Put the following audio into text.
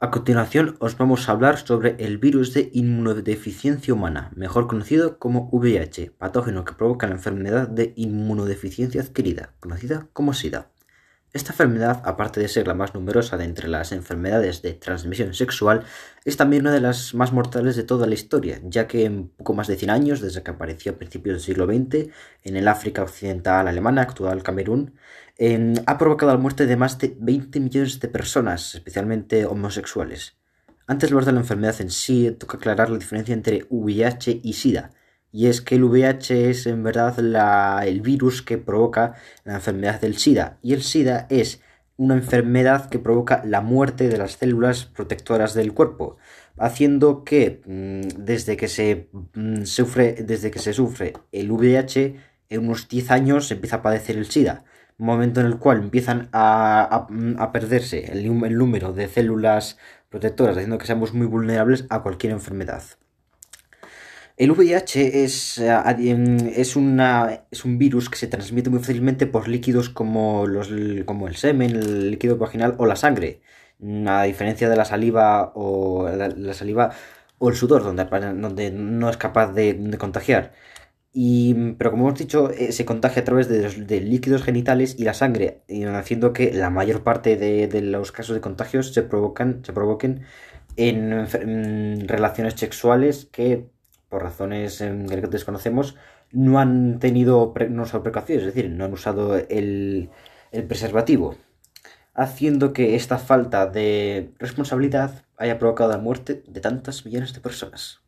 A continuación os vamos a hablar sobre el virus de inmunodeficiencia humana, mejor conocido como VIH, patógeno que provoca la enfermedad de inmunodeficiencia adquirida, conocida como SIDA. Esta enfermedad, aparte de ser la más numerosa de entre las enfermedades de transmisión sexual, es también una de las más mortales de toda la historia, ya que en poco más de 100 años, desde que apareció a principios del siglo XX en el África occidental alemana, actual Camerún, ha provocado la muerte de más de 20 millones de personas, especialmente homosexuales. Antes de hablar de la enfermedad en sí, toca aclarar la diferencia entre VIH y SIDA y es que el VIH es en verdad la, el virus que provoca la enfermedad del SIDA y el SIDA es una enfermedad que provoca la muerte de las células protectoras del cuerpo, haciendo que mm, desde que se mm, sufre desde que se sufre el VIH en unos 10 años se empieza a padecer el SIDA, momento en el cual empiezan a, a perderse el, el número de células protectoras, haciendo que seamos muy vulnerables a cualquier enfermedad. El VIH es, eh, es, una, es un virus que se transmite muy fácilmente por líquidos como, los, como el semen, el líquido vaginal o la sangre. A diferencia de la saliva o la, saliva o el sudor, donde, donde no es capaz de, contagiar. Y, pero como hemos dicho, eh, se contagia a través de, de, líquidos genitales y la sangre, haciendo que la mayor parte de, de los casos de contagios se, provocan, se provoquen en, en relaciones sexuales que por razones que desconocemos, no han tenido no precauciones, es decir, no han usado el, el preservativo, haciendo que esta falta de responsabilidad haya provocado la muerte de tantas millones de personas.